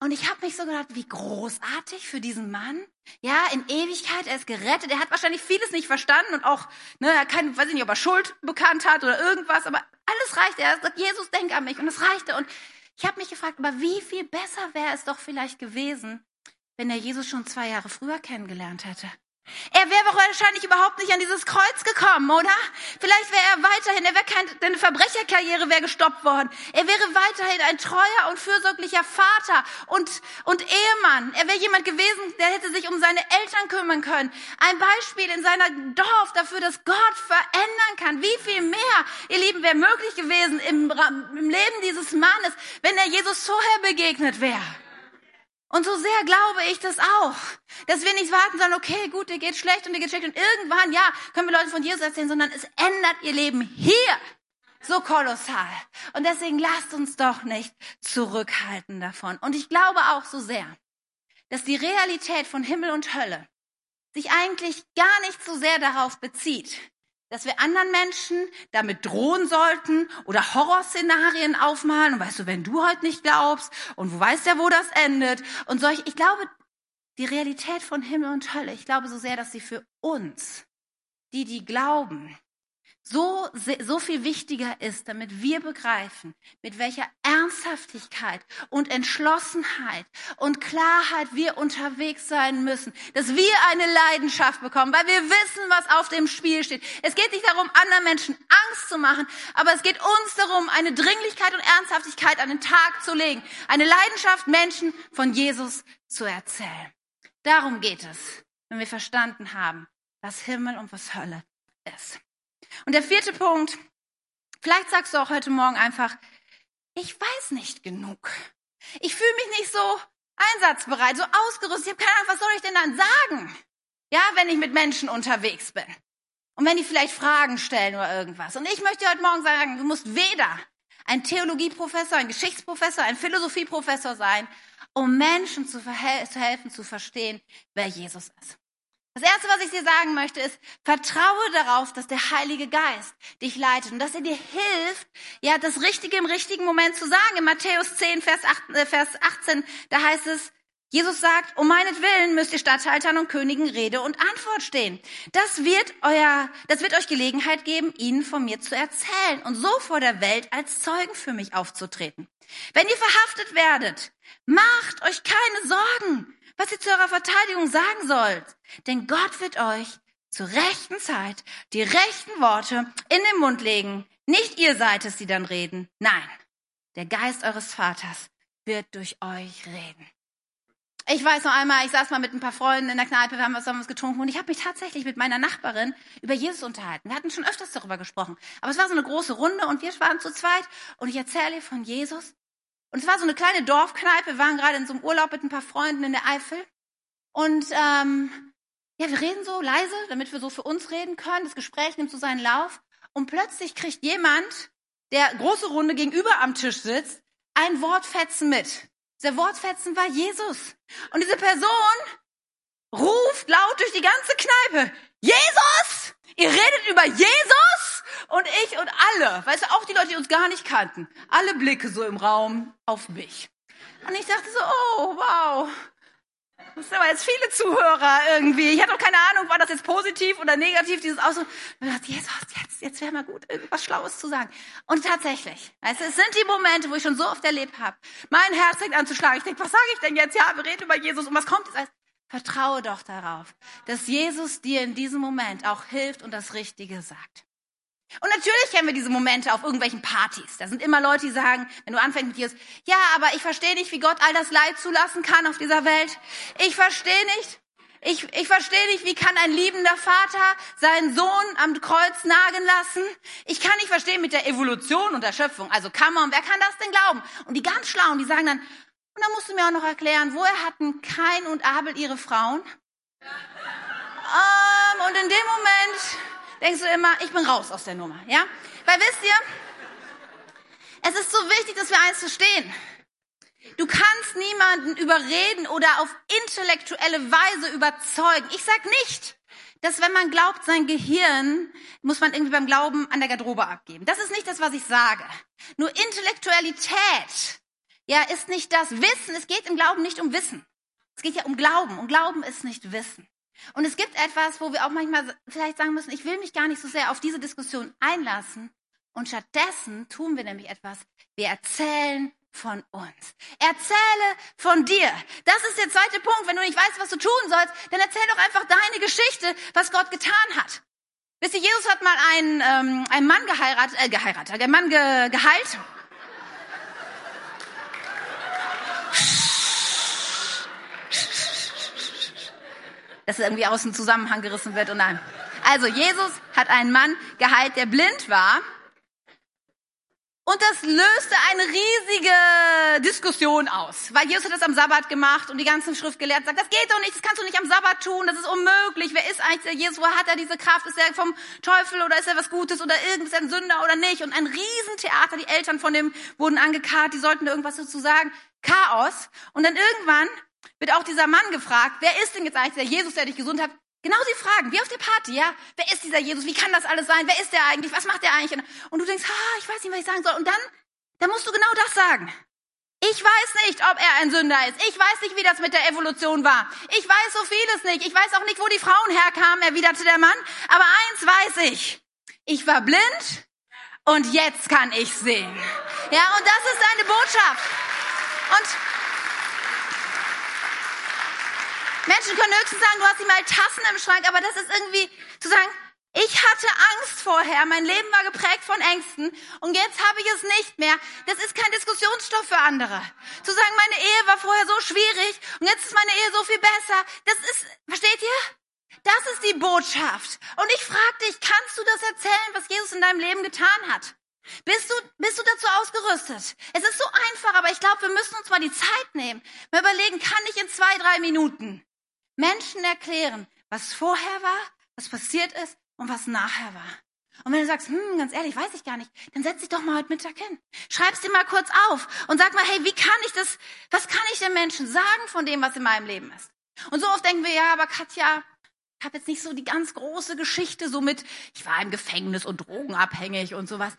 Und ich habe mich so gedacht, wie großartig für diesen Mann. Ja, in Ewigkeit, er ist gerettet. Er hat wahrscheinlich vieles nicht verstanden und auch, ne, er kann, weiß ich nicht, ob er Schuld bekannt hat oder irgendwas, aber alles reichte. Er sagt, Jesus, denk an mich. Und es reichte. Und ich habe mich gefragt, aber wie viel besser wäre es doch vielleicht gewesen, wenn er Jesus schon zwei Jahre früher kennengelernt hätte. Er wäre wahrscheinlich überhaupt nicht an dieses Kreuz gekommen, oder? Vielleicht wäre er weiterhin, er wäre keine, seine Verbrecherkarriere wäre gestoppt worden. Er wäre weiterhin ein treuer und fürsorglicher Vater und, und Ehemann. Er wäre jemand gewesen, der hätte sich um seine Eltern kümmern können. Ein Beispiel in seiner Dorf dafür, dass Gott verändern kann. Wie viel mehr, ihr Lieben, wäre möglich gewesen im, im Leben dieses Mannes, wenn er Jesus vorher begegnet wäre. Und so sehr glaube ich das auch, dass wir nicht warten, sondern okay, gut, dir geht schlecht und dir geht schlecht und irgendwann, ja, können wir Leute von Jesus erzählen, sondern es ändert ihr Leben hier so kolossal. Und deswegen lasst uns doch nicht zurückhalten davon. Und ich glaube auch so sehr, dass die Realität von Himmel und Hölle sich eigentlich gar nicht so sehr darauf bezieht, dass wir anderen Menschen damit drohen sollten oder Horrorszenarien aufmalen. Und weißt du, wenn du heute nicht glaubst und du weißt ja, wo das endet und solch, ich glaube, die Realität von Himmel und Hölle, ich glaube so sehr, dass sie für uns, die, die glauben, so, so viel wichtiger ist, damit wir begreifen, mit welcher Ernsthaftigkeit und Entschlossenheit und Klarheit wir unterwegs sein müssen, dass wir eine Leidenschaft bekommen, weil wir wissen, was auf dem Spiel steht. Es geht nicht darum, anderen Menschen Angst zu machen, aber es geht uns darum, eine Dringlichkeit und Ernsthaftigkeit an den Tag zu legen, eine Leidenschaft, Menschen von Jesus zu erzählen. Darum geht es, wenn wir verstanden haben, was Himmel und was Hölle ist. Und der vierte Punkt, vielleicht sagst du auch heute Morgen einfach, ich weiß nicht genug. Ich fühle mich nicht so einsatzbereit, so ausgerüstet. Ich habe keine Ahnung, was soll ich denn dann sagen? Ja, wenn ich mit Menschen unterwegs bin. Und wenn die vielleicht Fragen stellen oder irgendwas. Und ich möchte heute Morgen sagen, du musst weder ein Theologieprofessor, ein Geschichtsprofessor, ein Philosophieprofessor sein, um Menschen zu, zu helfen, zu verstehen, wer Jesus ist. Das Erste, was ich dir sagen möchte, ist, vertraue darauf, dass der Heilige Geist dich leitet und dass er dir hilft, ja, das Richtige im richtigen Moment zu sagen. In Matthäus 10, Vers 18, äh, da heißt es, Jesus sagt, um meinetwillen müsst ihr Statthaltern und Königen Rede und Antwort stehen. Das wird euer, das wird euch Gelegenheit geben, ihnen von mir zu erzählen und so vor der Welt als Zeugen für mich aufzutreten. Wenn ihr verhaftet werdet, macht euch keine Sorgen, was ihr zu eurer Verteidigung sagen sollt. Denn Gott wird euch zur rechten Zeit die rechten Worte in den Mund legen. Nicht ihr seid es, die dann reden. Nein, der Geist eures Vaters wird durch euch reden. Ich weiß noch einmal, ich saß mal mit ein paar Freunden in der Kneipe, wir haben was, haben was getrunken und ich habe mich tatsächlich mit meiner Nachbarin über Jesus unterhalten. Wir hatten schon öfters darüber gesprochen. Aber es war so eine große Runde und wir waren zu zweit und ich erzähle von Jesus. Und es war so eine kleine Dorfkneipe. Wir waren gerade in so einem Urlaub mit ein paar Freunden in der Eifel. Und ähm, ja, wir reden so leise, damit wir so für uns reden können. Das Gespräch nimmt so seinen Lauf. Und plötzlich kriegt jemand, der große Runde gegenüber am Tisch sitzt, ein Wortfetzen mit. Der Wortfetzen war Jesus. Und diese Person ruft laut durch die ganze Kneipe, Jesus! Ihr redet über Jesus? Und ich und alle, weißt du, auch die Leute, die uns gar nicht kannten, alle Blicke so im Raum auf mich. Und ich dachte so, oh, wow. Das sind aber jetzt viele Zuhörer irgendwie. Ich hatte auch keine Ahnung, war das jetzt positiv oder negativ, dieses Ausdruck. Und ich dachte, Jesus, jetzt, jetzt wäre mal gut, irgendwas Schlaues zu sagen. Und tatsächlich, weißt du, es sind die Momente, wo ich schon so oft erlebt habe. Mein Herz fängt an zu schlagen. Ich denke, was sage ich denn jetzt? Ja, wir reden über Jesus. Und was kommt jetzt? Vertraue doch darauf, dass Jesus dir in diesem Moment auch hilft und das Richtige sagt. Und natürlich kennen wir diese Momente auf irgendwelchen Partys. Da sind immer Leute, die sagen, wenn du anfängst mit Jesus, ja, aber ich verstehe nicht, wie Gott all das Leid zulassen kann auf dieser Welt. Ich verstehe nicht, ich, ich verstehe nicht, wie kann ein liebender Vater seinen Sohn am Kreuz nagen lassen? Ich kann nicht verstehen mit der Evolution und der Schöpfung. Also kann man, wer kann das denn glauben? Und die ganz Schlauen, die sagen dann, und dann musst du mir auch noch erklären, woher hatten Kain und Abel ihre Frauen? ähm, und in dem Moment denkst du immer, ich bin raus aus der Nummer, ja? Weil wisst ihr, es ist so wichtig, dass wir eins verstehen. Du kannst niemanden überreden oder auf intellektuelle Weise überzeugen. Ich sag nicht, dass wenn man glaubt, sein Gehirn muss man irgendwie beim Glauben an der Garderobe abgeben. Das ist nicht das, was ich sage. Nur Intellektualität, ja, ist nicht das Wissen. Es geht im Glauben nicht um Wissen. Es geht ja um Glauben. Und Glauben ist nicht Wissen. Und es gibt etwas, wo wir auch manchmal vielleicht sagen müssen, ich will mich gar nicht so sehr auf diese Diskussion einlassen. Und stattdessen tun wir nämlich etwas. Wir erzählen von uns. Erzähle von dir. Das ist der zweite Punkt. Wenn du nicht weißt, was du tun sollst, dann erzähl doch einfach deine Geschichte, was Gott getan hat. Wisst ihr, Jesus hat mal einen, ähm, einen Mann geheiratet, äh, geheiratet, der Mann ge, geheilt. Dass irgendwie aus dem Zusammenhang gerissen wird und nein. Also Jesus hat einen Mann geheilt, der blind war. Und das löste eine riesige Diskussion aus, weil Jesus hat das am Sabbat gemacht und die ganzen Schriftgelehrten sagen, das geht doch nicht, das kannst du nicht am Sabbat tun, das ist unmöglich. Wer ist eigentlich der Jesus? Woher hat er diese Kraft? Ist er vom Teufel oder ist er was Gutes oder er ein Sünder oder nicht? Und ein Riesentheater, die Eltern von dem wurden angekarrt, die sollten irgendwas dazu sagen. Chaos. Und dann irgendwann wird auch dieser Mann gefragt, wer ist denn jetzt eigentlich der Jesus, der dich gesund hat? Genau die Fragen, wie auf der Party, ja? Wer ist dieser Jesus? Wie kann das alles sein? Wer ist der eigentlich? Was macht der eigentlich? Und du denkst, ah, ich weiß nicht, was ich sagen soll. Und dann, dann musst du genau das sagen. Ich weiß nicht, ob er ein Sünder ist. Ich weiß nicht, wie das mit der Evolution war. Ich weiß so vieles nicht. Ich weiß auch nicht, wo die Frauen herkamen, erwiderte der Mann. Aber eins weiß ich. Ich war blind und jetzt kann ich sehen. Ja, und das ist seine Botschaft. Und Menschen können höchstens sagen, du hast nicht mal Tassen im Schrank, aber das ist irgendwie zu sagen, ich hatte Angst vorher, mein Leben war geprägt von Ängsten und jetzt habe ich es nicht mehr. Das ist kein Diskussionsstoff für andere. Zu sagen, meine Ehe war vorher so schwierig und jetzt ist meine Ehe so viel besser. Das ist, versteht ihr? Das ist die Botschaft. Und ich frage dich, kannst du das erzählen, was Jesus in deinem Leben getan hat? Bist du, bist du dazu ausgerüstet? Es ist so einfach, aber ich glaube, wir müssen uns mal die Zeit nehmen. Wir überlegen, kann ich in zwei, drei Minuten Menschen erklären, was vorher war, was passiert ist und was nachher war. Und wenn du sagst, hm, ganz ehrlich, weiß ich gar nicht, dann setz dich doch mal heute Mittag hin. Schreib's dir mal kurz auf und sag mal, hey, wie kann ich das, was kann ich den Menschen sagen von dem, was in meinem Leben ist? Und so oft denken wir, ja, aber Katja, ich habe jetzt nicht so die ganz große Geschichte, so mit, ich war im Gefängnis und drogenabhängig und sowas.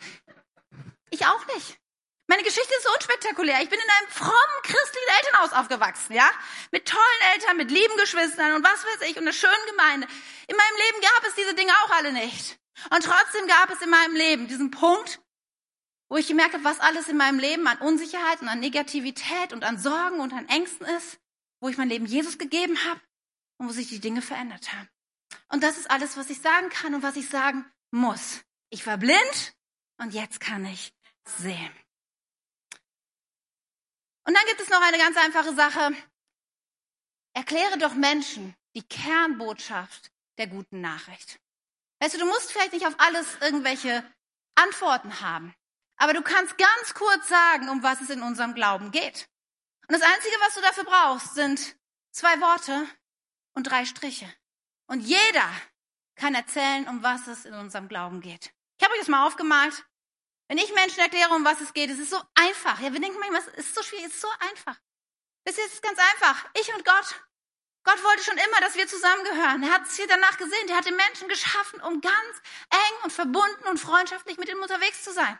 Ich auch nicht. Meine Geschichte ist so unspektakulär. Ich bin in einem frommen christlichen Elternhaus aufgewachsen, ja? Mit tollen Eltern, mit lieben Geschwistern und was weiß ich und einer schönen Gemeinde. In meinem Leben gab es diese Dinge auch alle nicht. Und trotzdem gab es in meinem Leben diesen Punkt, wo ich gemerkt habe, was alles in meinem Leben an Unsicherheit und an Negativität und an Sorgen und an Ängsten ist, wo ich mein Leben Jesus gegeben habe und wo sich die Dinge verändert haben. Und das ist alles, was ich sagen kann und was ich sagen muss. Ich war blind und jetzt kann ich sehen. Und dann gibt es noch eine ganz einfache Sache. Erkläre doch Menschen die Kernbotschaft der guten Nachricht. Weißt du, du musst vielleicht nicht auf alles irgendwelche Antworten haben, aber du kannst ganz kurz sagen, um was es in unserem Glauben geht. Und das Einzige, was du dafür brauchst, sind zwei Worte und drei Striche. Und jeder kann erzählen, um was es in unserem Glauben geht. Ich habe euch das mal aufgemalt. Wenn ich Menschen erkläre, um was es geht, es ist so einfach. Ja, wir denken manchmal, es ist so schwierig, es ist so einfach. Das ist ganz einfach. Ich und Gott. Gott wollte schon immer, dass wir zusammengehören. Er hat es hier danach gesehen. Er hat den Menschen geschaffen, um ganz eng und verbunden und freundschaftlich mit ihm unterwegs zu sein.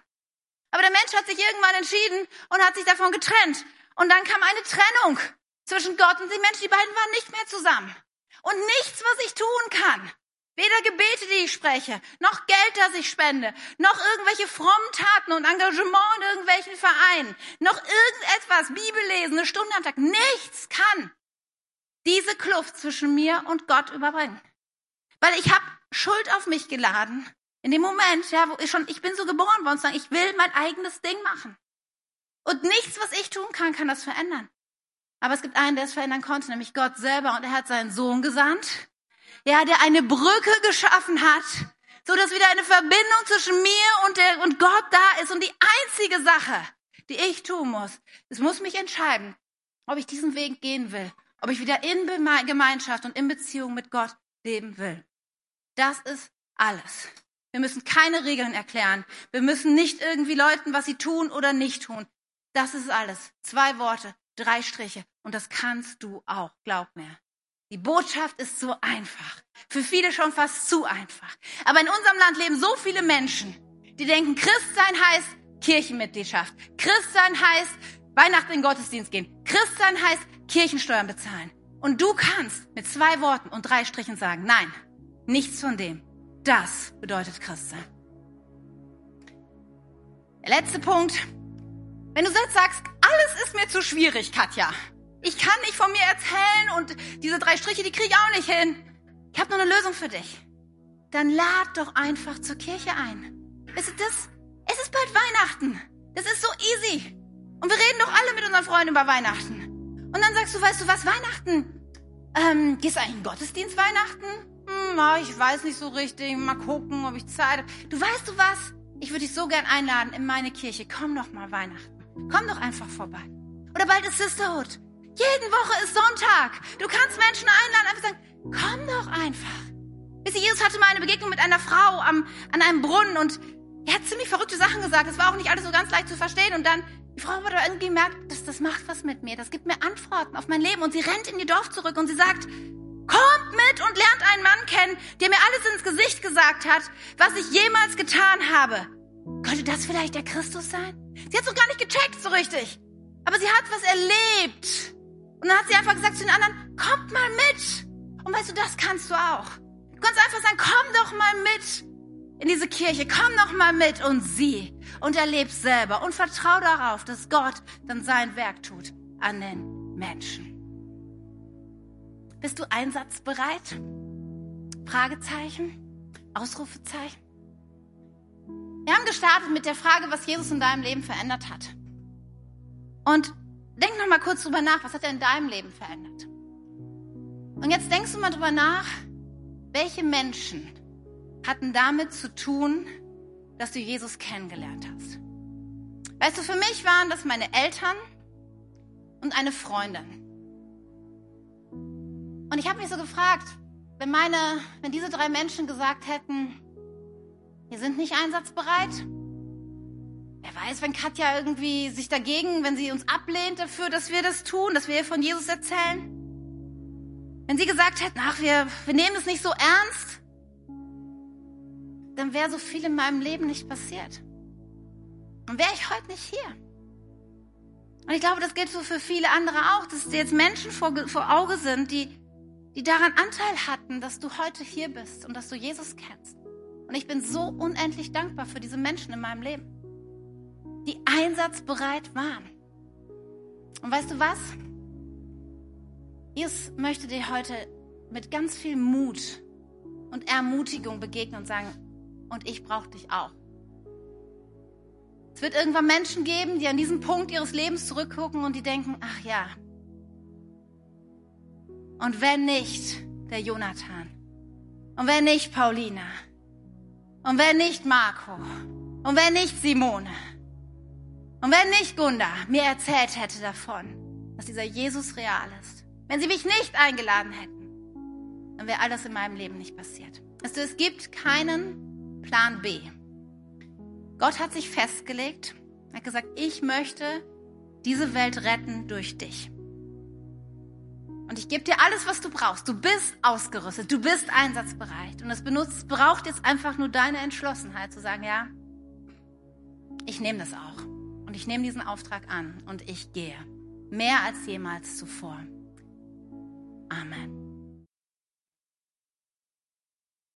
Aber der Mensch hat sich irgendwann entschieden und hat sich davon getrennt. Und dann kam eine Trennung zwischen Gott und den Menschen. Die beiden waren nicht mehr zusammen. Und nichts, was ich tun kann, Weder Gebete, die ich spreche, noch Geld, das ich spende, noch irgendwelche frommen Taten und Engagement in irgendwelchen Vereinen, noch irgendetwas, Bibel lesen, eine Stunde am Tag, nichts kann diese Kluft zwischen mir und Gott überbringen. Weil ich habe Schuld auf mich geladen. In dem Moment, ja, wo ich schon, ich bin so geboren worden, sagen, ich will mein eigenes Ding machen. Und nichts, was ich tun kann, kann das verändern. Aber es gibt einen, der es verändern konnte, nämlich Gott selber. Und er hat seinen Sohn gesandt ja, der eine Brücke geschaffen hat, so dass wieder eine Verbindung zwischen mir und, der, und Gott da ist. Und die einzige Sache, die ich tun muss, es muss mich entscheiden, ob ich diesen Weg gehen will, ob ich wieder in Gemeinschaft und in Beziehung mit Gott leben will. Das ist alles. Wir müssen keine Regeln erklären. Wir müssen nicht irgendwie Leuten, was sie tun oder nicht tun. Das ist alles. Zwei Worte, drei Striche. Und das kannst du auch, glaub mir. Die Botschaft ist so einfach. Für viele schon fast zu einfach. Aber in unserem Land leben so viele Menschen, die denken, Christsein heißt Kirchenmitgliedschaft. Christsein heißt Weihnachten in Gottesdienst gehen. Christsein heißt Kirchensteuern bezahlen. Und du kannst mit zwei Worten und drei Strichen sagen, nein, nichts von dem. Das bedeutet Christsein. Der letzte Punkt. Wenn du jetzt sagst, alles ist mir zu schwierig, Katja, ich kann nicht von mir erzählen und diese drei Striche, die kriege ich auch nicht hin. Ich habe nur eine Lösung für dich. Dann lad doch einfach zur Kirche ein. Ist das? Es ist bald Weihnachten. Das ist so easy. Und wir reden doch alle mit unseren Freunden über Weihnachten. Und dann sagst du, weißt du was, Weihnachten? Ähm, gehst du eigentlich in Gottesdienst Weihnachten? Hm, ich weiß nicht so richtig. Mal gucken, ob ich Zeit habe. Du weißt du was? Ich würde dich so gern einladen in meine Kirche. Komm doch mal Weihnachten. Komm doch einfach vorbei. Oder bald ist Sisterhood. Jeden Woche ist Sonntag. Du kannst Menschen einladen, einfach sagen, komm doch einfach. Wisst ihr, Jesus hatte mal eine Begegnung mit einer Frau am, an einem Brunnen und er hat ziemlich verrückte Sachen gesagt. Das war auch nicht alles so ganz leicht zu verstehen. Und dann, die Frau hat irgendwie gemerkt, dass das macht was mit mir. Das gibt mir Antworten auf mein Leben. Und sie rennt in ihr Dorf zurück und sie sagt, kommt mit und lernt einen Mann kennen, der mir alles ins Gesicht gesagt hat, was ich jemals getan habe. Könnte das vielleicht der Christus sein? Sie hat so gar nicht gecheckt so richtig. Aber sie hat was erlebt. Und dann hat sie einfach gesagt zu den anderen, kommt mal mit. Und weißt du, das kannst du auch. Du kannst einfach sagen, komm doch mal mit in diese Kirche, komm doch mal mit und sieh und erleb selber und vertrau darauf, dass Gott dann sein Werk tut an den Menschen. Bist du einsatzbereit? Fragezeichen? Ausrufezeichen? Wir haben gestartet mit der Frage, was Jesus in deinem Leben verändert hat. Und Denk noch mal kurz drüber nach, was hat er in deinem Leben verändert? Und jetzt denkst du mal drüber nach, welche Menschen hatten damit zu tun, dass du Jesus kennengelernt hast? Weißt du, für mich waren das meine Eltern und eine Freundin. Und ich habe mich so gefragt, wenn meine, wenn diese drei Menschen gesagt hätten, wir sind nicht einsatzbereit, wer weiß, wenn Katja irgendwie sich dagegen, wenn sie uns ablehnt dafür, dass wir das tun, dass wir ihr von Jesus erzählen, wenn sie gesagt hätten, ach, wir, wir nehmen es nicht so ernst, dann wäre so viel in meinem Leben nicht passiert. Und wäre ich heute nicht hier. Und ich glaube, das gilt so für viele andere auch, dass jetzt Menschen vor, vor Auge sind, die, die daran Anteil hatten, dass du heute hier bist und dass du Jesus kennst. Und ich bin so unendlich dankbar für diese Menschen in meinem Leben, die einsatzbereit waren. Und weißt du was? Jesus möchte dir heute mit ganz viel Mut und Ermutigung begegnen und sagen, und ich brauche dich auch. Es wird irgendwann Menschen geben, die an diesem Punkt ihres Lebens zurückgucken und die denken, ach ja. Und wenn nicht der Jonathan? Und wenn nicht Paulina? Und wenn nicht Marco? Und wenn nicht Simone? Und wenn nicht Gunda mir erzählt hätte davon, dass dieser Jesus real ist, wenn sie mich nicht eingeladen hätten, dann wäre all das in meinem Leben nicht passiert. Also es gibt keinen Plan B. Gott hat sich festgelegt, hat gesagt, ich möchte diese Welt retten durch dich. Und ich gebe dir alles, was du brauchst. Du bist ausgerüstet, du bist einsatzbereit. Und es benutzt, braucht jetzt einfach nur deine Entschlossenheit zu sagen, ja, ich nehme das auch. Und ich nehme diesen Auftrag an und ich gehe. Mehr als jemals zuvor. Amen.